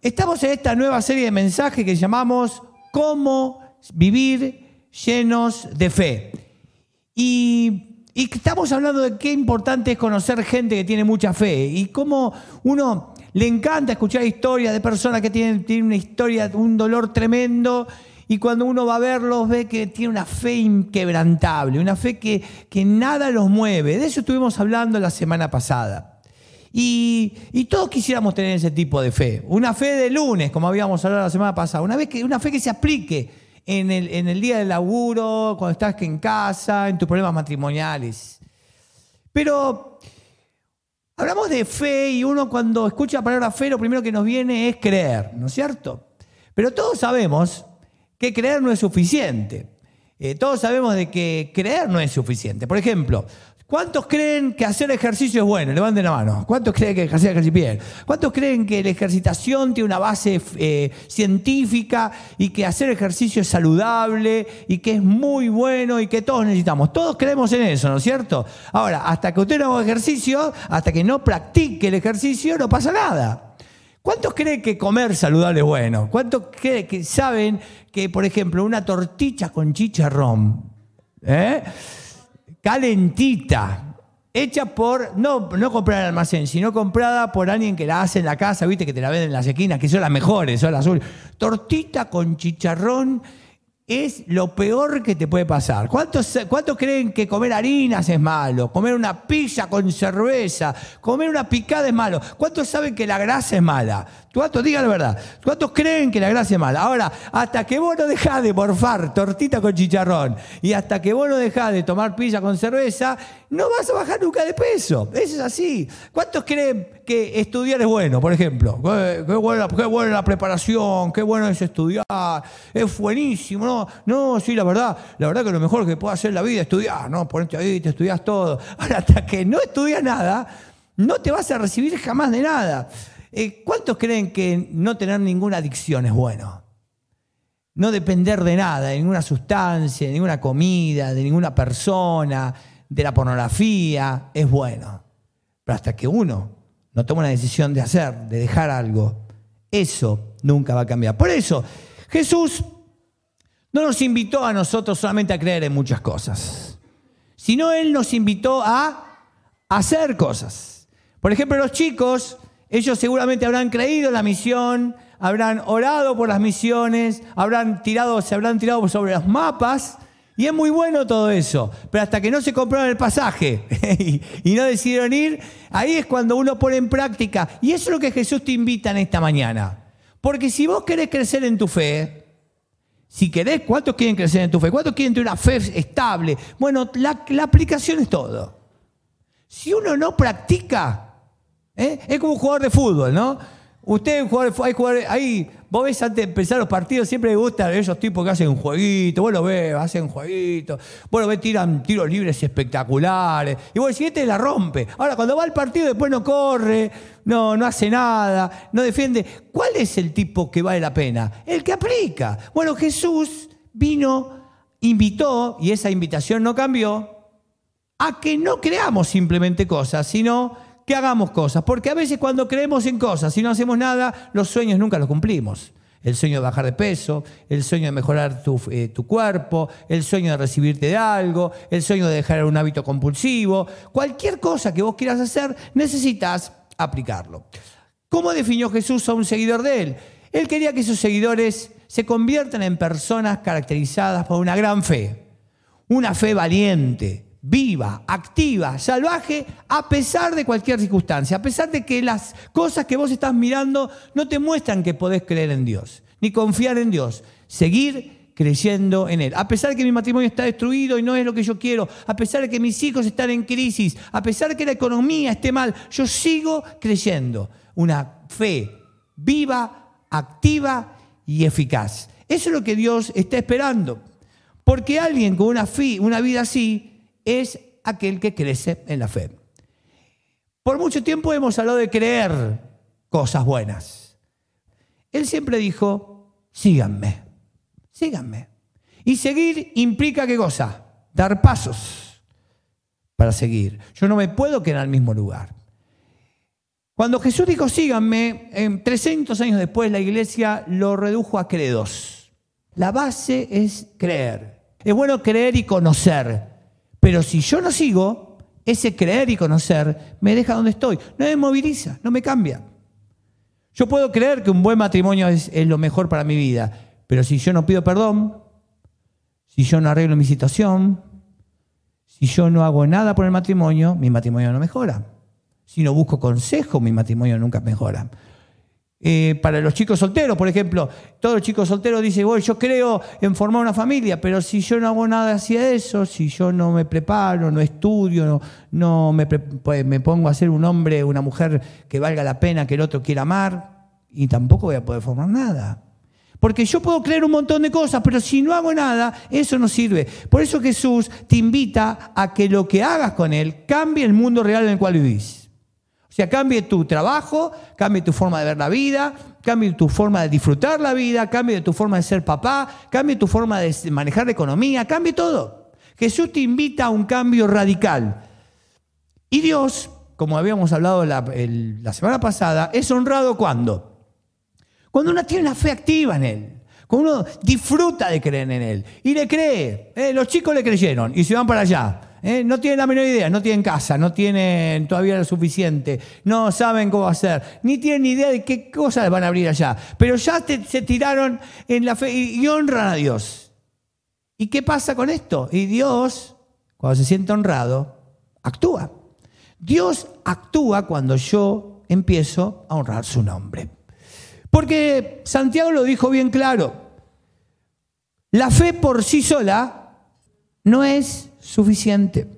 Estamos en esta nueva serie de mensajes que llamamos Cómo vivir llenos de fe. Y, estamos hablando de qué importante es conocer gente que tiene mucha fe y cómo uno le encanta escuchar historias de personas que tienen, tienen una historia, un dolor tremendo y cuando uno va a verlos ve que tiene una fe inquebrantable, una fe que, que nada los mueve. De eso estuvimos hablando la semana pasada. Y, todos quisiéramos tener ese tipo de fe. Una fe de lunes, como habíamos hablado la semana pasada. Una, vez que, una fe que se aplique en el, en el día del laburo, cuando estás en casa, en tus problemas matrimoniales. Pero hablamos de fe y uno cuando escucha la palabra fe lo primero que nos viene es creer, ¿no es cierto? Pero todos sabemos que creer no es suficiente. Eh, todos sabemos de que creer no es suficiente. Por ejemplo, ¿Cuántos creen que hacer ejercicio es bueno? Levanten la mano. ¿Cuántos creen que hacer ejercicio bien? ¿Cuántos creen que la ejercitación tiene una base eh, científica y que hacer ejercicio es saludable y que es muy bueno y que todos necesitamos? Todos creemos en eso, ¿no es cierto? Ahora, hasta que usted no haga ejercicio, hasta que no practique el ejercicio, no pasa nada. ¿Cuántos creen que comer saludable es bueno? ¿Cuántos creen que saben que, por ejemplo, una tortilla con chicharrón, ¿eh? Calentita, hecha por, no, no comprada en el almacén, sino comprada por alguien que la hace en la casa, viste, que te la venden en las esquinas, que son las mejores, son las azules. Tortita con chicharrón es lo peor que te puede pasar. ¿Cuántos, ¿Cuántos creen que comer harinas es malo? Comer una pizza con cerveza, comer una picada es malo. ¿Cuántos saben que la grasa es mala? ¿Cuántos? Digan la verdad. ¿Cuántos creen que la grasa es mala? Ahora, hasta que vos no dejás de morfar tortita con chicharrón y hasta que vos no dejás de tomar pizza con cerveza, no vas a bajar nunca de peso. Eso es así. ¿Cuántos creen que estudiar es bueno, por ejemplo? Qué, buena, qué buena la preparación, qué bueno es estudiar, es buenísimo. No, no, sí, la verdad, la verdad que lo mejor que puede hacer en la vida es estudiar, ¿no? Ponerte ahí, te estudias todo. Ahora, hasta que no estudias nada, no te vas a recibir jamás de nada. Eh, ¿Cuántos creen que no tener ninguna adicción es bueno? No depender de nada, de ninguna sustancia, de ninguna comida, de ninguna persona, de la pornografía, es bueno. Pero hasta que uno no toma una decisión de hacer, de dejar algo, eso nunca va a cambiar. Por eso, Jesús no nos invitó a nosotros solamente a creer en muchas cosas, sino Él nos invitó a hacer cosas. Por ejemplo, los chicos ellos seguramente habrán creído en la misión, habrán orado por las misiones, habrán tirado, se habrán tirado sobre los mapas. Y es muy bueno todo eso, pero hasta que no se compraron el pasaje y, no decidieron ir, ahí es cuando uno pone en práctica. Y eso es lo que Jesús te invita en esta mañana. Porque si vos querés crecer en tu fe, si querés, ¿cuántos quieren crecer en tu fe? ¿Cuántos quieren tener una fe estable? Bueno, la, la aplicación es todo. Si uno no practica, ¿Eh? Es como un jugador de fútbol, ¿no? Usted, hay jugadores, ahí, vos ves antes de empezar los partidos, siempre le gustan esos tipos que hacen un jueguito, vos lo ves, hacen jueguitos, vos lo ves, tiran tiros libres espectaculares, y vos decís, este la rompe. Ahora, cuando va al partido, después no corre, no, no hace nada, no defiende. ¿Cuál es el tipo que vale la pena? El que aplica. Bueno, Jesús vino, invitó, y esa invitación no cambió, a que no creamos simplemente cosas, sino que hagamos cosas. Porque a veces cuando creemos en cosas y no hacemos nada, los sueños nunca los cumplimos. El sueño de bajar de peso, el sueño de mejorar tu, eh, tu, cuerpo, el sueño de recibirte de algo, el sueño de dejar un hábito compulsivo. Cualquier cosa que vos quieras hacer, necesitas aplicarlo. ¿Cómo definió Jesús a un seguidor de él? Él quería que sus seguidores se conviertan en personas caracterizadas por una gran fe, una fe valiente, viva, activa, salvaje, a pesar de cualquier circunstancia, a pesar de que las cosas que vos estás mirando no te muestran que podés creer en Dios, ni confiar en Dios, seguir creyendo en Él. A pesar de que mi matrimonio está destruido y no es lo que yo quiero, a pesar de que mis hijos están en crisis, a pesar de que la economía esté mal, yo sigo creyendo. Una fe viva, activa y eficaz. Eso es lo que Dios está esperando. Porque alguien con una, una vida así es aquel que crece en la fe. Por mucho tiempo hemos hablado de creer cosas buenas. Él siempre dijo, síganme, síganme. Y seguir implica qué cosa? Dar pasos para seguir. Yo no me puedo quedar al mismo lugar. Cuando Jesús dijo síganme, en 300 años después la iglesia lo redujo a credos. La base es creer. Es bueno creer y conocer. Pero si yo no sigo, ese creer y conocer me deja donde estoy. No me moviliza, no me cambia. Yo puedo creer que un buen matrimonio es, lo mejor para mi vida, pero si yo no pido perdón, si yo no arreglo mi situación, si yo no hago nada por el matrimonio, mi matrimonio no mejora. Si no busco consejo, mi matrimonio nunca mejora. Eh, para los chicos solteros, por ejemplo, todos los chicos solteros dicen, bueno, yo creo en formar una familia, pero si yo no hago nada hacia eso, si yo no me preparo, no estudio, no, no me, pues, me pongo a ser un hombre, una mujer que valga la pena que el otro quiera amar, y tampoco voy a poder formar nada. Porque yo puedo creer un montón de cosas, pero si no hago nada, eso no sirve. Por eso Jesús te invita a que lo que hagas con Él cambie el mundo real en el cual vivís. Sea, cambie tu trabajo, cambie tu forma de ver la vida, cambie tu forma de disfrutar la vida, cambie tu forma de ser papá, cambie tu forma de manejar la economía, cambie todo. Jesús te invita a un cambio radical. Y Dios, como habíamos hablado la, la semana pasada, es honrado cuando? Cuando uno tiene una fe activa en Él. Cuando uno disfruta de creer en Él. Y le cree. Eh, los chicos le creyeron y se van para allá. Eh, no tienen la menor idea, no tienen casa, no tienen todavía lo suficiente, no saben cómo hacer, ni tienen idea de qué cosas van a abrir allá. Pero ya se tiraron en la fe y, y honran a Dios. ¿Y qué pasa con esto? Y Dios, cuando se siente honrado, actúa. Dios actúa cuando yo empiezo a honrar su nombre. Porque Santiago lo dijo bien claro. La fe por sí sola no es suficiente.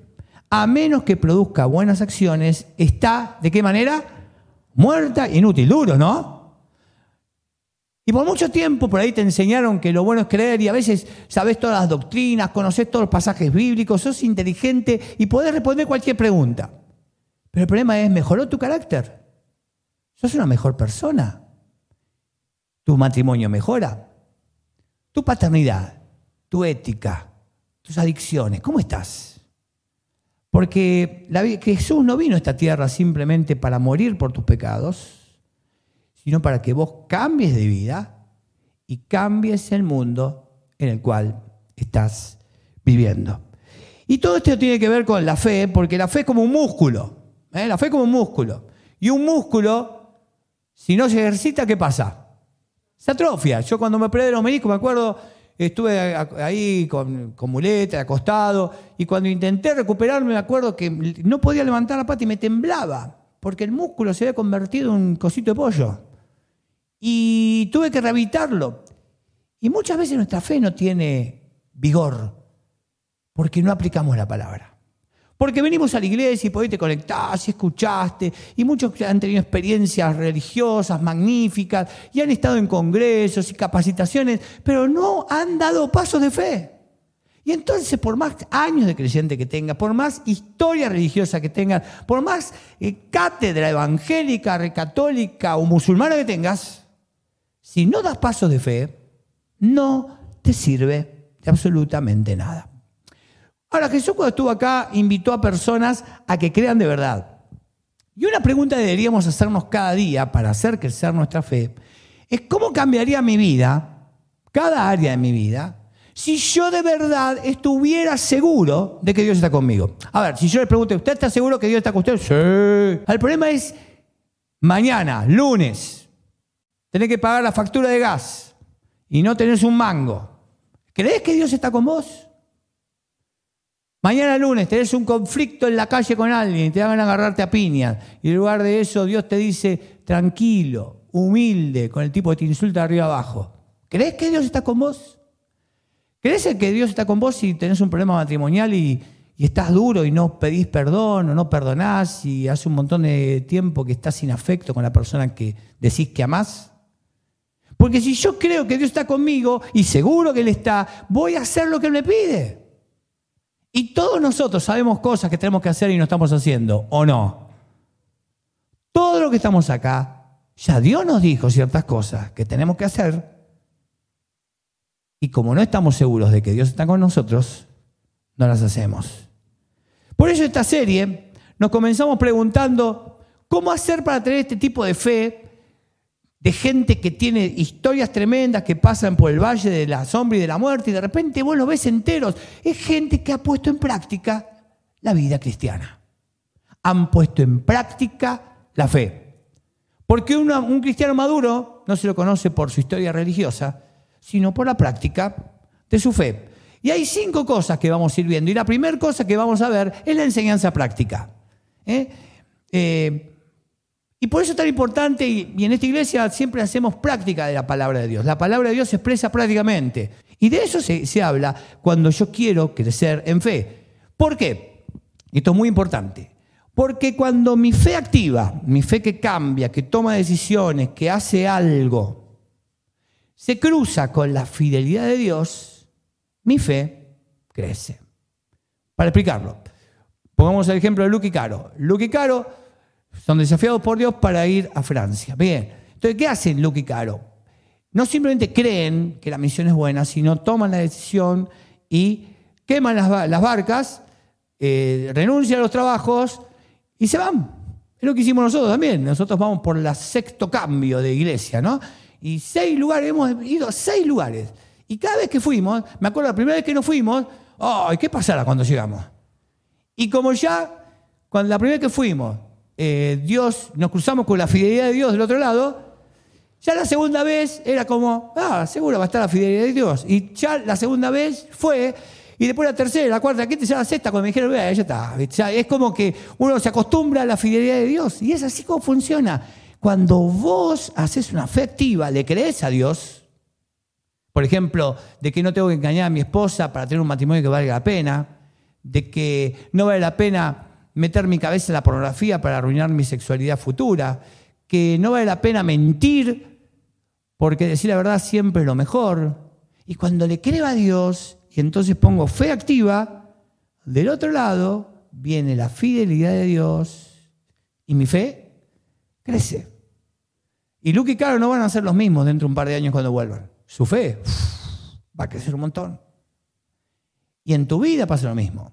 A menos que produzca buenas acciones, está, ¿de qué manera? Muerta, inútil, duro, ¿no? Y por mucho tiempo por ahí te enseñaron que lo bueno es creer y a veces sabes todas las doctrinas, conoces todos los pasajes bíblicos, sos inteligente y podés responder cualquier pregunta. Pero el problema es, ¿mejoró tu carácter? ¿Sos una mejor persona? tu matrimonio mejora, tu paternidad, tu ética, tus adicciones, ¿cómo estás? Porque Jesús no vino a esta tierra simplemente para morir por tus pecados, sino para que vos cambies de vida y cambies el mundo en el cual estás viviendo. Y todo esto tiene que ver con la fe, porque la fe es como un músculo. ¿eh? La fe es como un músculo. Y un músculo, si no se ejercita, ¿qué pasa? se atrofia. Yo cuando me operé de los meniscos, me acuerdo, estuve ahí con, con, muleta, acostado, y cuando intenté recuperarme, me acuerdo que no podía levantar la pata y me temblaba, porque el músculo se había convertido en un cosito de pollo. Y tuve que rehabilitarlo. Y muchas veces nuestra fe no tiene vigor, porque no aplicamos la palabra. Porque venimos a la iglesia y por ahí te conectás y escuchaste, y muchos han tenido experiencias religiosas magníficas y han estado en congresos y capacitaciones, pero no han dado pasos de fe. Y entonces, por más años de creyente que tengas, por más historia religiosa que tengas, por más eh, cátedra evangélica, católica o musulmana que tengas, si no das pasos de fe, no te sirve de absolutamente nada. Ahora, Jesús cuando estuvo acá invitó a personas a que crean de verdad. Y una pregunta que deberíamos hacernos cada día para hacer crecer nuestra fe es cómo cambiaría mi vida, cada área de mi vida, si yo de verdad estuviera seguro de que Dios está conmigo. A ver, si yo le pregunto, ¿usted está seguro que Dios está con usted? Sí. El problema es, mañana, lunes, tenés que pagar la factura de gas y no tenés un mango. ¿Crees que Dios está con vos? Mañana lunes tenés un conflicto en la calle con alguien y te van a agarrarte a piña. Y en lugar de eso, Dios te dice, tranquilo, humilde, con el tipo que te insulta arriba abajo. ¿Crees que Dios está con vos? ¿Crees que Dios está con vos si tenés un problema matrimonial y, y estás duro y no pedís perdón o no perdonás y hace un montón de tiempo que estás sin afecto con la persona que decís que amás? Porque si yo creo que Dios está conmigo y seguro que Él está, voy a hacer lo que Él me pide. Y todos nosotros sabemos cosas que tenemos que hacer y no estamos haciendo, ¿o no? Todo lo que estamos acá, ya Dios nos dijo ciertas cosas que tenemos que hacer. Y como no estamos seguros de que Dios está con nosotros, no las hacemos. Por eso esta serie nos comenzamos preguntando, ¿Cómo hacer para tener este tipo de fe de gente que tiene historias tremendas que pasan por el valle de la sombra y de la muerte y de repente vos los ves enteros? Es gente que ha puesto en práctica la vida cristiana. Han puesto en práctica la fe. Porque un cristiano maduro no se lo conoce por su historia religiosa, sino por la práctica de su fe. Y hay cinco cosas que vamos a ir viendo. Y la primera cosa que vamos a ver es la enseñanza práctica. ¿Eh? eh y por eso es tan importante, y, en esta iglesia siempre hacemos práctica de la palabra de Dios. La palabra de Dios se expresa prácticamente. Y de eso se, se habla cuando yo quiero crecer en fe. ¿Por qué? Esto es muy importante. Porque cuando mi fe activa, mi fe que cambia, que toma decisiones, que hace algo, se cruza con la fidelidad de Dios, mi fe crece. Para explicarlo, pongamos el ejemplo de Luke y Caro. Luke y Caro son desafiados por Dios para ir a Francia. Bien, entonces, ¿qué hacen Luke y Caro? No simplemente creen que la misión es buena, sino toman la decisión y queman las, barcas, eh, renuncian a los trabajos y se van. Es lo que hicimos nosotros también. Nosotros vamos por el sexto cambio de iglesia, ¿no? Y seis lugares, hemos ido a seis lugares. Y cada vez que fuimos, me acuerdo la primera vez que nos fuimos, ¡ay, qué pasará cuando llegamos! Y como ya, cuando la primera vez que fuimos, eh, Dios, nos cruzamos con la fidelidad de Dios del otro lado, ya la segunda vez era como, ah, seguro va a estar la fidelidad de Dios. Y ya la segunda vez fue, y después la tercera, la cuarta, la quinta, ya la sexta, cuando me dijeron, vea, ya está. es como que uno se acostumbra a la fidelidad de Dios. Y es así como funciona. Cuando vos haces una fe activa, le crees a Dios, por ejemplo, de que no tengo que engañar a mi esposa para tener un matrimonio que valga la pena, de que no vale la pena meter mi cabeza en la pornografía para arruinar mi sexualidad futura, que no vale la pena mentir, porque decir la verdad siempre es lo mejor. Y cuando le creo a Dios y entonces pongo fe activa, del otro lado viene la fidelidad de Dios y mi fe crece. Y Luke y Caro no van a ser los mismos dentro de un par de años cuando vuelvan. Su fe va a crecer un montón. Y en tu vida pasa lo mismo.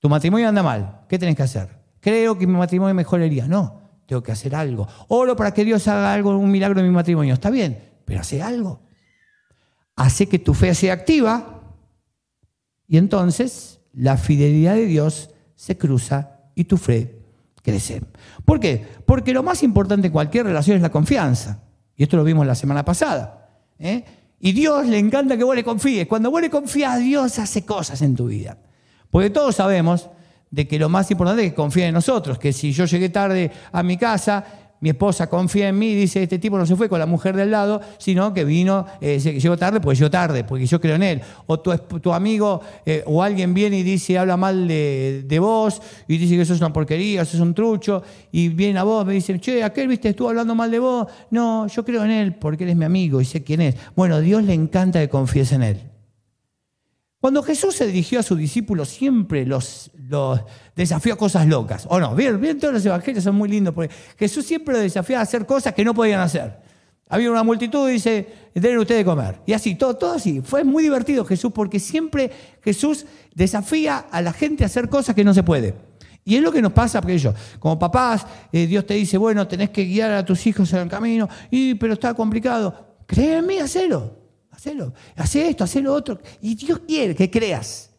Tu matrimonio anda mal. ¿Qué tenés que hacer? Creo que mi matrimonio mejoraría. No, tengo que hacer algo. Oro para que Dios haga algo, un milagro en mi matrimonio. Está bien, pero hace algo. Hace que tu fe sea activa y entonces la fidelidad de Dios se cruza y tu fe crece. ¿Por qué? Porque lo más importante en cualquier relación es la confianza. Y esto lo vimos la semana pasada. ¿eh? Y Dios le encanta que vos le confíes. Cuando vos le confías, Dios hace cosas en tu vida. Porque todos sabemos de que lo más importante es que confíe en nosotros, que si yo llegué tarde a mi casa, mi esposa confía en mí y dice, este tipo no se fue con la mujer del lado, sino que vino, eh, llegó tarde, pues yo tarde, porque yo creo en él. O tu, amigo eh, o alguien viene y dice, habla mal de, vos, y dice que eso es una porquería, eso es un trucho, y viene a vos, me dice, che, aquel, viste, estuvo hablando mal de vos. No, yo creo en él porque él es mi amigo y sé quién es. Bueno, Dios le encanta que confíes en él. Cuando Jesús se dirigió a sus discípulos, siempre los, desafió a cosas locas. ¿O no? Bien, bien, todos los evangelios son muy lindos, porque Jesús siempre los desafió a hacer cosas que no podían hacer. Había una multitud y dice, denle ustedes de comer. Y así, todo, todo así. Fue muy divertido Jesús, porque siempre Jesús desafía a la gente a hacer cosas que no se puede. Y es lo que nos pasa, porque ellos, como papás, eh, Dios te dice, bueno, tenés que guiar a tus hijos en el camino, y, pero está complicado. Créeme, hacelo. Hacelo. Hace esto, hace lo otro. Y Dios quiere que creas.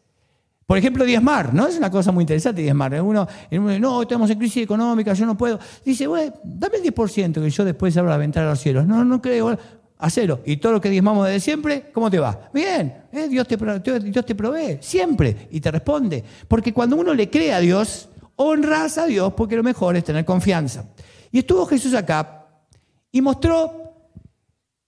Por ejemplo, diezmar, ¿no? Es una cosa muy interesante diezmar. Uno, uno no, estamos en crisis económica, yo no puedo. Dice, bueno, dame el 10% que yo después abro la ventana a los cielos. No, no creo. Hacelo. Y todo lo que diezmamos desde siempre, ¿cómo te va? Bien, ¿eh? Dios, te, Dios te provee, siempre, y te responde. Porque cuando uno le cree a Dios, honras a Dios porque lo mejor es tener confianza. Y estuvo Jesús acá y mostró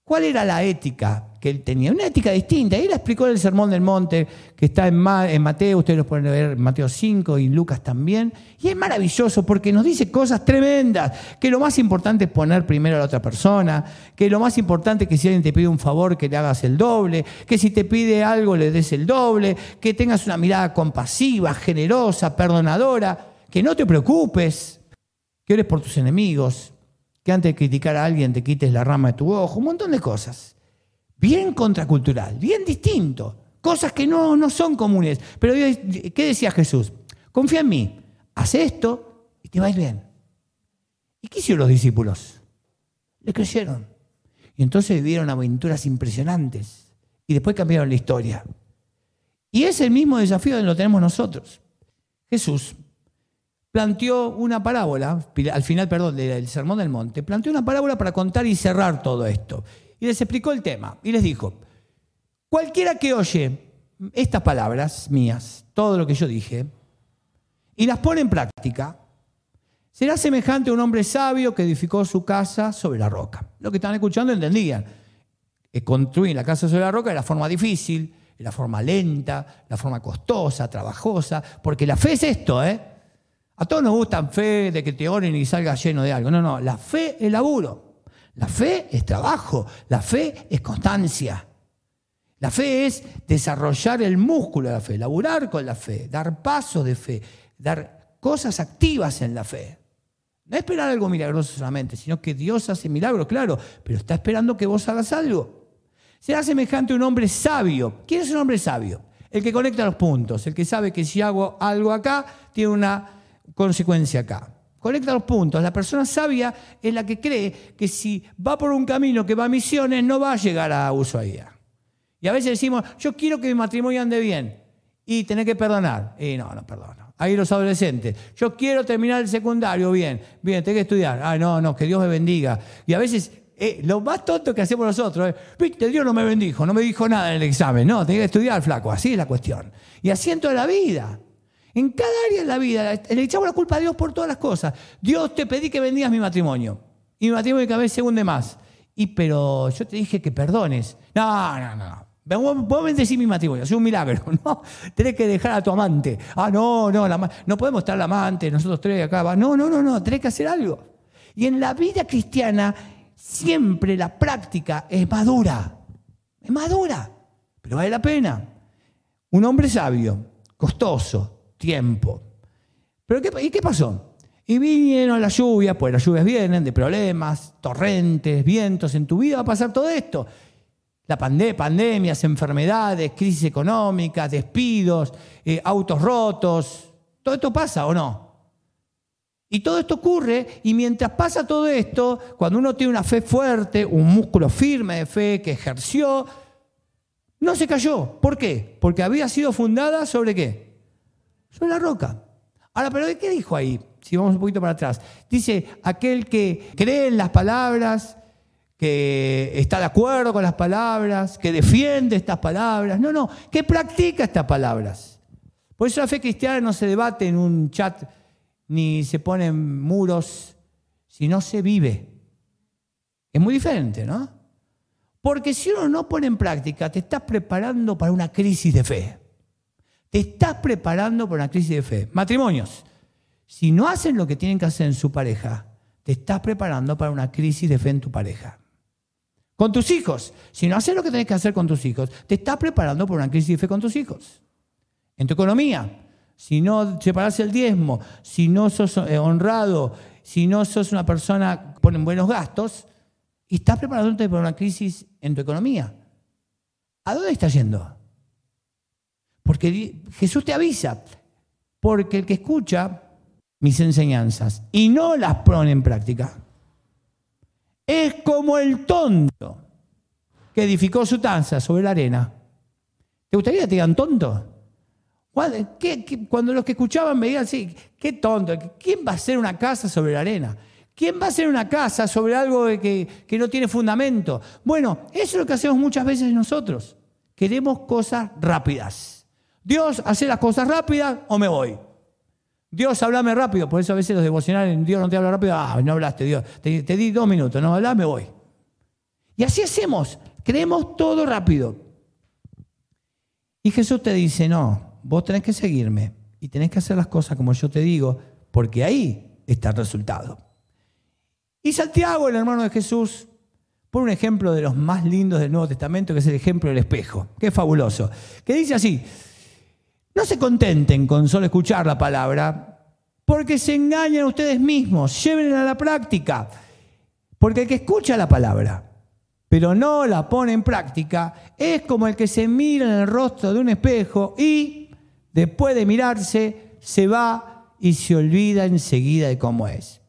cuál era la ética que él tenía, una ética distinta. Él explicó en el Sermón del Monte, que está en, Mateo, ustedes lo pueden ver en Mateo 5 y Lucas también. Y es maravilloso porque nos dice cosas tremendas, que lo más importante es poner primero a la otra persona, que lo más importante es que si alguien te pide un favor, que le hagas el doble, que si te pide algo, le des el doble, que tengas una mirada compasiva, generosa, perdonadora, que no te preocupes, que ores por tus enemigos, que antes de criticar a alguien te quites la rama de tu ojo, un montón de cosas bien contracultural, bien distinto, cosas que no, no son comunes. Pero ¿qué decía Jesús? Confía en mí, haz esto y te va a ir bien. ¿Y qué hicieron los discípulos? Le creyeron. Y entonces vivieron aventuras impresionantes. Y después cambiaron la historia. Y es el mismo desafío que lo tenemos nosotros. Jesús planteó una parábola, al final, perdón, del Sermón del Monte, planteó una parábola para contar y cerrar todo esto. Y les explicó el tema. Y les dijo, cualquiera que oye estas palabras mías, todo lo que yo dije, y las pone en práctica, será semejante a un hombre sabio que edificó su casa sobre la roca. Lo que están escuchando entendían. Que construir la casa sobre la roca era la forma difícil, la forma lenta, la forma costosa, trabajosa, porque la fe es esto, ¿eh? A todos nos gusta fe de que te oren y salgas lleno de algo. No, no, la fe es laburo. La fe es trabajo. La fe es constancia. La fe es desarrollar el músculo de la fe, laburar con la fe, dar pasos de fe, dar cosas activas en la fe. No esperar algo milagroso solamente, sino que Dios hace milagros, claro, pero está esperando que vos hagas algo. Será semejante a un hombre sabio. ¿Quién es un hombre sabio? El que conecta los puntos, el que sabe que si hago algo acá, tiene una consecuencia acá. Conecta los puntos. La persona sabia es la que cree que si va por un camino que va a misiones, no va a llegar a Ushuaia. Y a veces decimos, yo quiero que mi matrimonio ande bien y tener que perdonar. Y no, no perdono. Ahí los adolescentes, yo quiero terminar el secundario bien, bien, tengo que estudiar. Ah, no, no, que Dios me bendiga. Y a veces eh, lo más tonto que hacemos nosotros es, viste, Dios no me bendijo, no me dijo nada en el examen. No, tenía que estudiar, flaco, así es la cuestión. Y así en toda la vida. En cada área de la vida le echamos la culpa a Dios por todas las cosas. Dios te pedí que bendigas mi matrimonio. Y mi matrimonio cada vez se hunde más. Y pero yo te dije que perdones. No, no, no. Vos bendecir mi matrimonio, es un milagro, ¿no? Tenés que dejar a tu amante. Ah, no, no, no podemos estar la amante, nosotros tres acá. No, no, no, no, tenés que hacer algo. Y en la vida cristiana siempre la práctica es madura. Es madura, pero vale la pena. Un hombre sabio, costoso, tiempo. Pero ¿y qué pasó? Y vinieron las lluvias, pues las lluvias vienen de problemas, torrentes, vientos, en tu vida va a pasar todo esto. La pandemias, enfermedades, crisis económica, despidos, eh, autos rotos. ¿Todo esto pasa o no? Y todo esto ocurre y mientras pasa todo esto, cuando uno tiene una fe fuerte, un músculo firme de fe que ejerció, no se cayó. ¿Por qué? Porque había sido fundada sobre qué? Sobre la roca. Ahora, pero ¿qué dijo ahí? Si vamos un poquito para atrás. Dice, aquel que cree en las palabras, que está de acuerdo con las palabras, que defiende estas palabras. No, no, que practica estas palabras. Por eso la fe cristiana no se debate en un chat ni se ponen muros, sino se vive. Es muy diferente, ¿no? Porque si uno no pone en práctica, te estás preparando para una crisis de fe. Te estás preparando para una crisis de fe. Matrimonios, si no hacen lo que tienen que hacer en su pareja, te estás preparando para una crisis de fe en tu pareja. Con tus hijos. Si no haces lo que tenés que hacer con tus hijos, te estás preparando por una crisis de fe con tus hijos. En tu economía. Si no separas el diezmo, si no sos eh, honrado, si no sos una persona pone buenos gastos, estás preparándote para una crisis en tu economía. ¿A dónde estás yendo? Porque Jesús te avisa. Porque el que escucha mis enseñanzas y no las pone en práctica, es como el tonto que edificó su tanza sobre la arena. ¿Te gustaría que te digan tonto? Cuando los que escuchaban me digan, sí, qué tonto, ¿quién va a hacer una casa sobre la arena? ¿Quién va a hacer una casa sobre algo que, que no tiene fundamento? Bueno, eso es lo que hacemos muchas veces nosotros. Queremos cosas rápidas. Dios, hace las cosas rápidas o me voy. Dios, hablame rápido. Por eso a veces los devocionales, Dios no te habla rápido. Ah, no hablaste, Dios. Te, di dos minutos, no hablas, me voy. Y así hacemos. Creemos todo rápido. Y Jesús te dice, no, vos tenés que seguirme y tenés que hacer las cosas como yo te digo, porque ahí está el resultado. Y Santiago, el hermano de Jesús, pone un ejemplo de los más lindos del Nuevo Testamento, que es el ejemplo del espejo, es fabuloso, que dice así, no se contenten con solo escuchar la palabra, porque se engañan ustedes mismos, llévenla a la práctica. Porque el que escucha la palabra, pero no la pone en práctica, es como el que se mira en el rostro de un espejo y, después de mirarse, se va y se olvida enseguida de cómo es.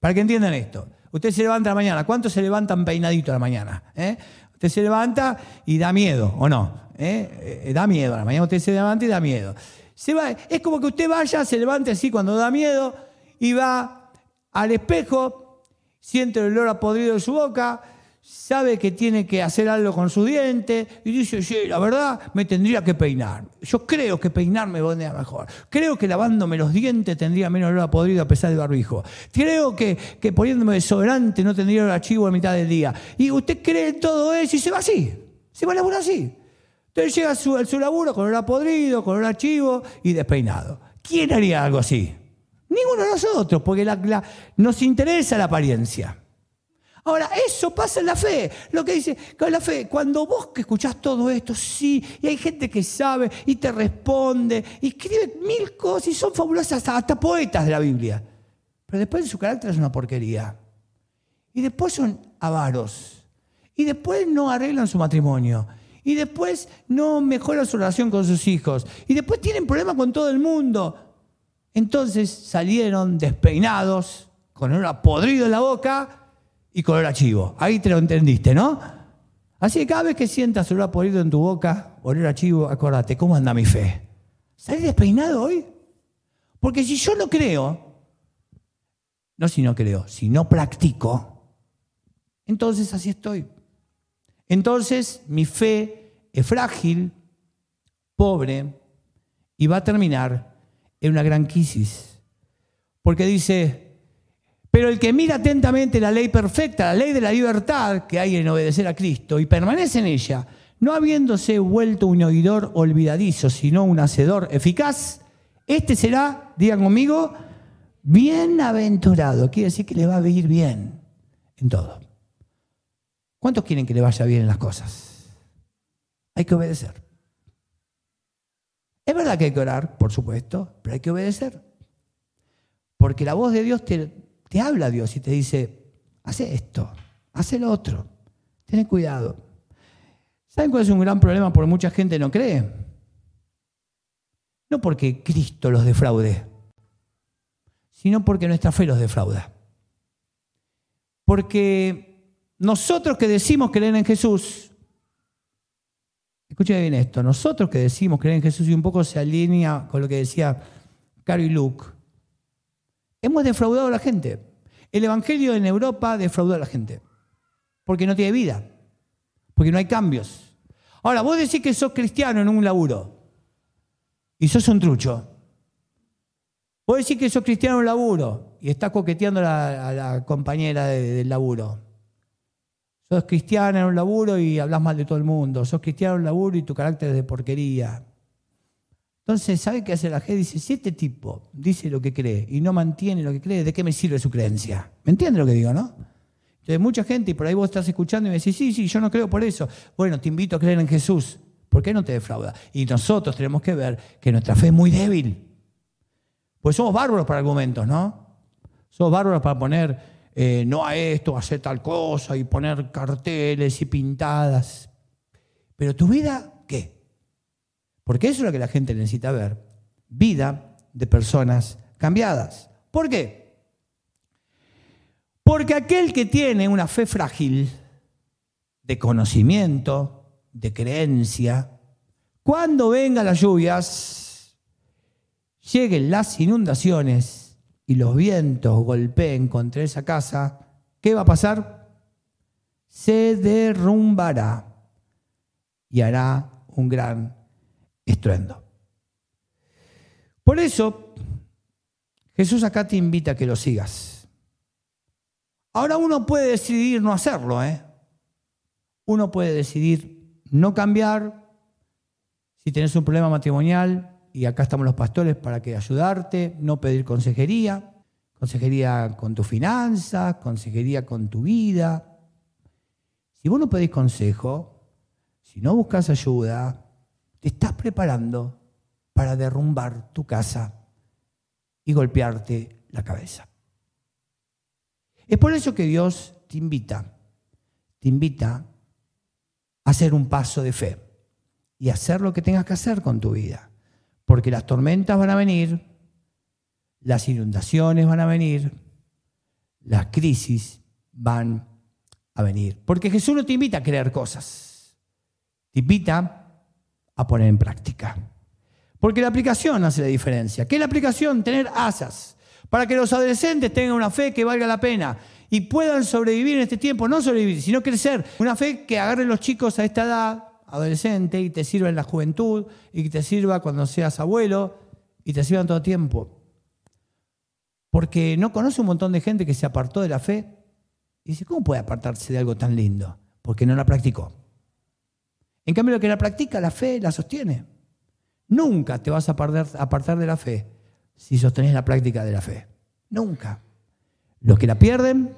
Para que entiendan esto. Usted se levanta la mañana. ¿Cuántos se levantan peinadito a la mañana? ¿Eh? Usted se levanta y da miedo, ¿o no? ¿Eh? Eh, da miedo. A la mañana usted se levanta y da miedo. Se va, es como que usted vaya, se levante así cuando da miedo y va al espejo, siente el olor a podrido de su boca, sabe que tiene que hacer algo con su diente y dice, sí, la verdad me tendría que peinar. Yo creo que peinarme vendría mejor. Creo que lavándome los dientes tendría menos olor a podrido a pesar del barbijo. Creo que, que poniéndome desodorante no tendría olor a chivo a mitad del día. Y usted cree todo eso y se va así. Se va a laburar así. Entonces llega a su, su laburo con olor a podrido, con olor a chivo y despeinado. ¿Quién haría algo así? Ninguno de nosotros, porque nos interesa la apariencia. Ahora, eso pasa en la fe. Lo que dice con la fe, cuando vos que escuchás todo esto, sí, y hay gente que sabe y te responde, y escribe mil cosas y son fabulosas, hasta, poetas de la Biblia. Pero después su carácter es una porquería. Y después son avaros. Y después no arreglan su matrimonio. Y después no mejoran su relación con sus hijos. Y después tienen problemas con todo el mundo. Entonces salieron despeinados, con un podrido en la boca y color a chivo. Ahí te lo entendiste, ¿no? Así que cada vez que sientas olor a podrido en tu boca, olor a chivo, acuérdate, ¿cómo anda mi fe? ¿Salí despeinado hoy? Porque si yo no creo, no si no creo, si no practico, entonces así estoy. Entonces mi fe es frágil, pobre y va a terminar en una gran crisis. Porque dice, pero el que mira atentamente la ley perfecta, la ley de la libertad que hay en obedecer a Cristo y permanece en ella, no habiéndose vuelto un oidor olvidadizo, sino un hacedor eficaz, este será, digan conmigo, bienaventurado. Quiere decir que le va a ir bien en todo. ¿Cuántos quieren que le vaya bien en las cosas? Hay que obedecer. Es verdad que hay que orar, por supuesto, pero hay que obedecer. Porque la voz de Dios te, te habla Dios y te dice, hace esto, hace lo otro, ten cuidado. ¿Saben cuál es un gran problema por mucha gente no cree? No porque Cristo los defraude, sino porque nuestra fe los defrauda. Porque nosotros que decimos creer en Jesús, escuchen bien esto, nosotros que decimos creer en Jesús y un poco se alinea con lo que decía Caro y Luke, Hemos defraudado a la gente. El Evangelio en Europa defraudó a la gente. Porque no tiene vida. Porque no hay cambios. Ahora, vos decís que sos cristiano en un laburo. Y sos un trucho. Vos decís que sos cristiano en un laburo. Y estás coqueteando a la, compañera del laburo. Sos cristiano en un laburo y hablas mal de todo el mundo. Sos cristiano en un laburo y tu carácter es de porquería. Entonces, ¿sabe qué hace la gente? Dice, si este tipo dice lo que cree y no mantiene lo que cree, ¿de qué me sirve su creencia? ¿Me entiende lo que digo, no? Entonces, mucha gente, y por ahí vos estás escuchando y me decís, sí, sí, yo no creo por eso. Bueno, te invito a creer en Jesús. ¿Por qué no te defrauda? Y nosotros tenemos que ver que nuestra fe es muy débil. Pues somos bárbaros para argumentos, ¿no? Somos bárbaros para poner eh, no a esto, hacer tal cosa y poner carteles y pintadas. Pero tu vida. Porque eso es lo que la gente necesita ver. Vida de personas cambiadas. ¿Por qué? Porque aquel que tiene una fe frágil, de conocimiento, de creencia, cuando vengan las lluvias, lleguen las inundaciones y los vientos golpeen contra esa casa, ¿qué va a pasar? Se derrumbará y hará un gran estruendo. Por eso, Jesús acá te invita a que lo sigas. Ahora uno puede decidir no hacerlo, ¿eh? Uno puede decidir no cambiar. Si tienes un problema matrimonial, y acá estamos los pastores para que ayudarte, no pedir consejería, consejería con tus finanzas, consejería con tu vida. Si vos no pedís consejo, si no buscas ayuda, te estás preparando para derrumbar tu casa y golpearte la cabeza. Es por eso que Dios te invita, te invita a hacer un paso de fe y hacer lo que tengas que hacer con tu vida. Porque las tormentas van a venir, las inundaciones van a venir, las crisis van a venir. Porque Jesús no te invita a creer cosas, te invita a poner en práctica. Porque la aplicación hace la diferencia. ¿Qué es la aplicación? Tener asas. Para que los adolescentes tengan una fe que valga la pena y puedan sobrevivir en este tiempo, no sobrevivir, sino crecer. Una fe que agarre los chicos a esta edad, adolescente, y te sirva en la juventud, y que te sirva cuando seas abuelo, y te sirva en todo tiempo. Porque no conoce un montón de gente que se apartó de la fe y dice, ¿cómo puede apartarse de algo tan lindo? Porque no la practicó. En cambio, lo que la practica, la fe, la sostiene. Nunca te vas a apartar de la fe si sostenés la práctica de la fe. Nunca. Los que la pierden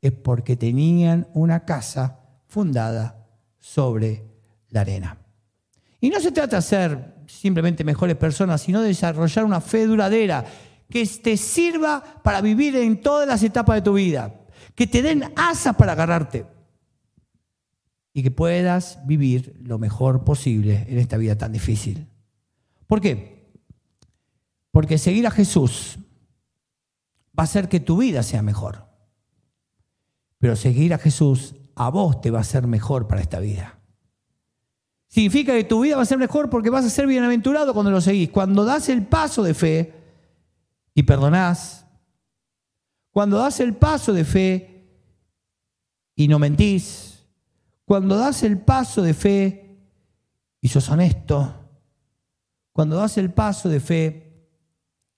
es porque tenían una casa fundada sobre la arena. Y no se trata de ser simplemente mejores personas, sino de desarrollar una fe duradera que te sirva para vivir en todas las etapas de tu vida, que te den asas para agarrarte y que puedas vivir lo mejor posible en esta vida tan difícil. ¿Por qué? Porque seguir a Jesús va a hacer que tu vida sea mejor. Pero seguir a Jesús a vos te va a hacer mejor para esta vida. Significa que tu vida va a ser mejor porque vas a ser bienaventurado cuando lo seguís. Cuando das el paso de fe y perdonás, cuando das el paso de fe y no mentís, cuando das el paso de fe y sos honesto, cuando das el paso de fe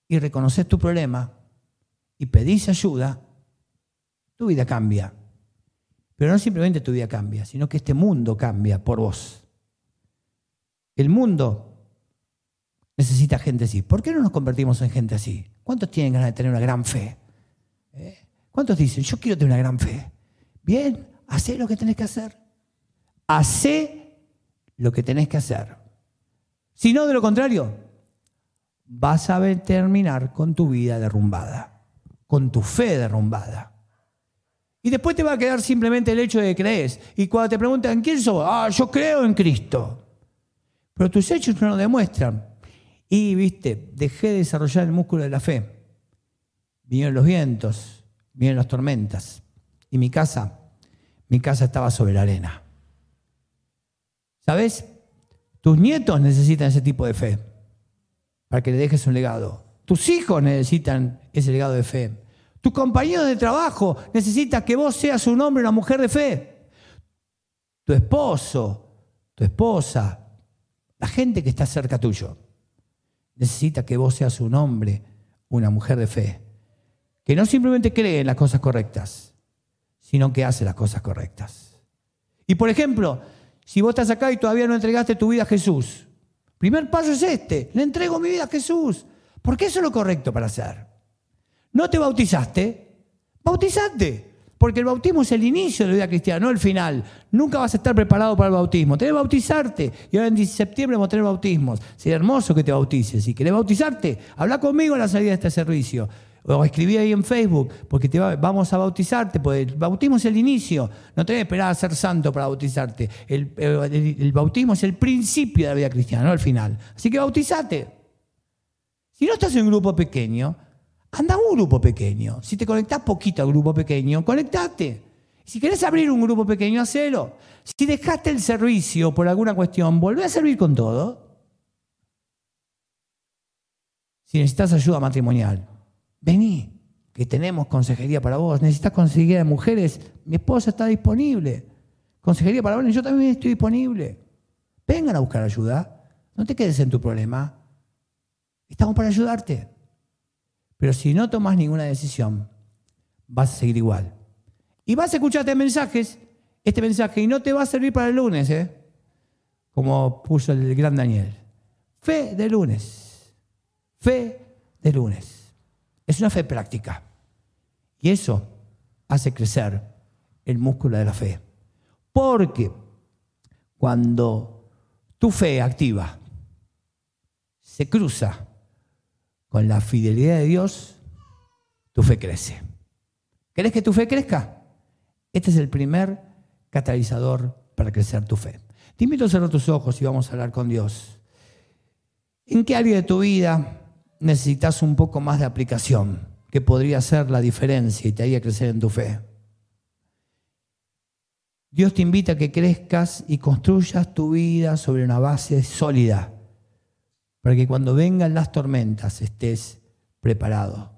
y reconoces tu problema y pedís ayuda, tu vida cambia. Pero no simplemente tu vida cambia, sino que este mundo cambia por vos. El mundo necesita gente así. ¿Por qué no nos convertimos en gente así? ¿Cuántos tienen ganas de tener una gran fe? ¿Eh? ¿Cuántos dicen, yo quiero tener una gran fe? Bien, hacé lo que tenés que hacer. Hacé lo que tenés que hacer. Si no, de lo contrario, vas a terminar con tu vida derrumbada, con tu fe derrumbada. Y después te va a quedar simplemente el hecho de que crees. Y cuando te preguntan, ¿quién sos? Ah, yo creo en Cristo. Pero tus hechos no lo demuestran. Y, viste, dejé de desarrollar el músculo de la fe. Vinieron los vientos, vinieron las tormentas. Y mi casa, mi casa estaba sobre la arena. ¿Sabes? Tus nietos necesitan ese tipo de fe para que le dejes un legado. Tus hijos necesitan ese legado de fe. Tu compañero de trabajo necesita que vos seas un hombre una mujer de fe. Tu esposo, tu esposa, la gente que está cerca tuyo necesita que vos seas un hombre, una mujer de fe, que no simplemente cree en las cosas correctas, sino que hace las cosas correctas. Y por ejemplo, si vos estás acá y todavía no entregaste tu vida a Jesús, primer paso es este, le entrego mi vida a Jesús, porque eso es lo correcto para hacer. ¿No te bautizaste? Bautizate. Porque el bautismo es el inicio de la vida cristiana, no el final. Nunca vas a estar preparado para el bautismo. Tenés que bautizarte. Y ahora en septiembre vamos a tener bautismos. Sería hermoso que te bautices. Si querés bautizarte, habla conmigo en la salida de este servicio. O escribí ahí en Facebook, porque te vamos a bautizarte. Porque el bautismo es el inicio. No tenés que esperar a ser santo para bautizarte. El, el bautismo es el principio de la vida cristiana, no el final. Así que bautizate. Si no estás en un grupo pequeño, Anda a un grupo pequeño. Si te conectás poquito al grupo pequeño, conectate. Si querés abrir un grupo pequeño, hacelo. Si dejaste el servicio por alguna cuestión, volvé a servir con todo. Si necesitas ayuda matrimonial, vení, que tenemos consejería para vos. Necesitas consejería de mujeres, mi esposa está disponible. Consejería para vos, yo también estoy disponible. Vengan a buscar ayuda. No te quedes en tu problema. Estamos para ayudarte. Pero si no tomas ninguna decisión, vas a seguir igual. Y vas a escucharte mensajes, este mensaje, y no te va a servir para el lunes, ¿eh? como puso el gran Daniel. Fe de lunes. Fe de lunes. Es una fe práctica. Y eso hace crecer el músculo de la fe. Porque cuando tu fe activa se cruza con la fidelidad de Dios, tu fe crece. ¿Querés que tu fe crezca? Este es el primer catalizador para crecer tu fe. Te invito a cerrar tus ojos y vamos a hablar con Dios. ¿En qué área de tu vida necesitas un poco más de aplicación? que podría ser la diferencia y te haría crecer en tu fe. Dios te invita a que crezcas y construyas tu vida sobre una base sólida, para que cuando vengan las tormentas estés preparado.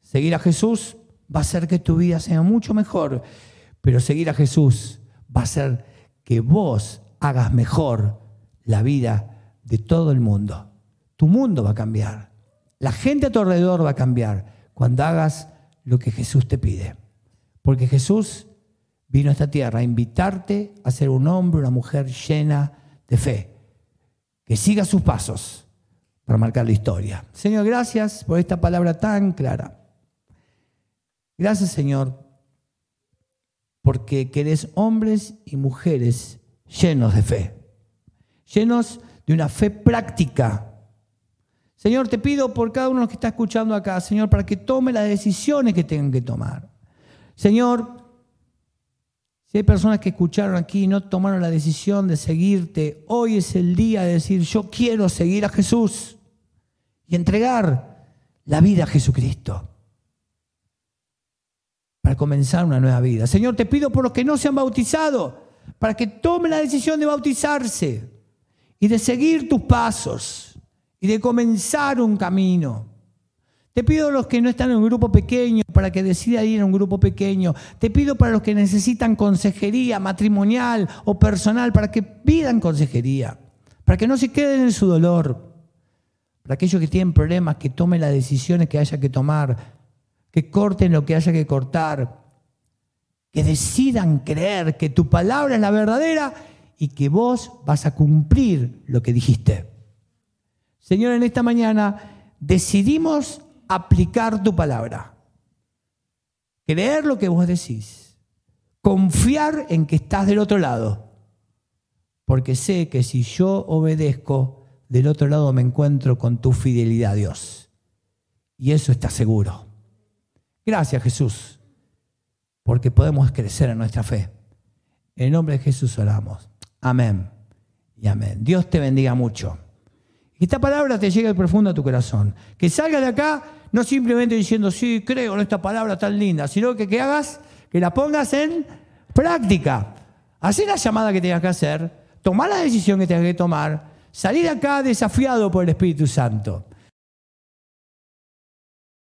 Seguir a Jesús va a hacer que tu vida sea mucho mejor, pero seguir a Jesús va a hacer que vos hagas mejor la vida de todo el mundo. Tu mundo va a cambiar. La gente a tu alrededor va a cambiar cuando hagas lo que Jesús te pide. Porque Jesús vino a esta tierra a invitarte a ser un hombre, una mujer llena de fe, que siga sus pasos para marcar la historia. Señor, gracias por esta palabra tan clara. Gracias, Señor, porque querés hombres y mujeres llenos de fe, llenos de una fe práctica. Señor, te pido por cada uno que está escuchando acá, Señor, para que tome las decisiones que tengan que tomar. Señor, si hay personas que escucharon aquí y no tomaron la decisión de seguirte, hoy es el día de decir, yo quiero seguir a Jesús y entregar la vida a Jesucristo para comenzar una nueva vida. Señor, te pido por los que no se han bautizado, para que tomen la decisión de bautizarse y de seguir tus pasos y de comenzar un camino. Te pido a los que no están en un grupo pequeño para que decidan ir a un grupo pequeño. Te pido para los que necesitan consejería matrimonial o personal para que pidan consejería, para que no se queden en su dolor. Para aquellos que tienen problemas, que tomen las decisiones que haya que tomar, que corten lo que haya que cortar, que decidan creer que tu palabra es la verdadera y que vos vas a cumplir lo que dijiste. Señor, en esta mañana decidimos aplicar tu palabra. Creer lo que vos decís. Confiar en que estás del otro lado. Porque sé que si yo obedezco, del otro lado me encuentro con tu fidelidad, Dios. Y eso está seguro. Gracias, Jesús, porque podemos crecer en nuestra fe. En el nombre de Jesús oramos. Amén y amén. Dios te bendiga mucho. Esta palabra te llegue profundo a tu corazón. Que salga de acá no simplemente diciendo, sí, creo en esta palabra tan linda, sino que, que hagas, que la pongas en práctica. Hacer la llamada que tengas que hacer, tomar la decisión que tengas que tomar, salir acá desafiado por el Espíritu Santo.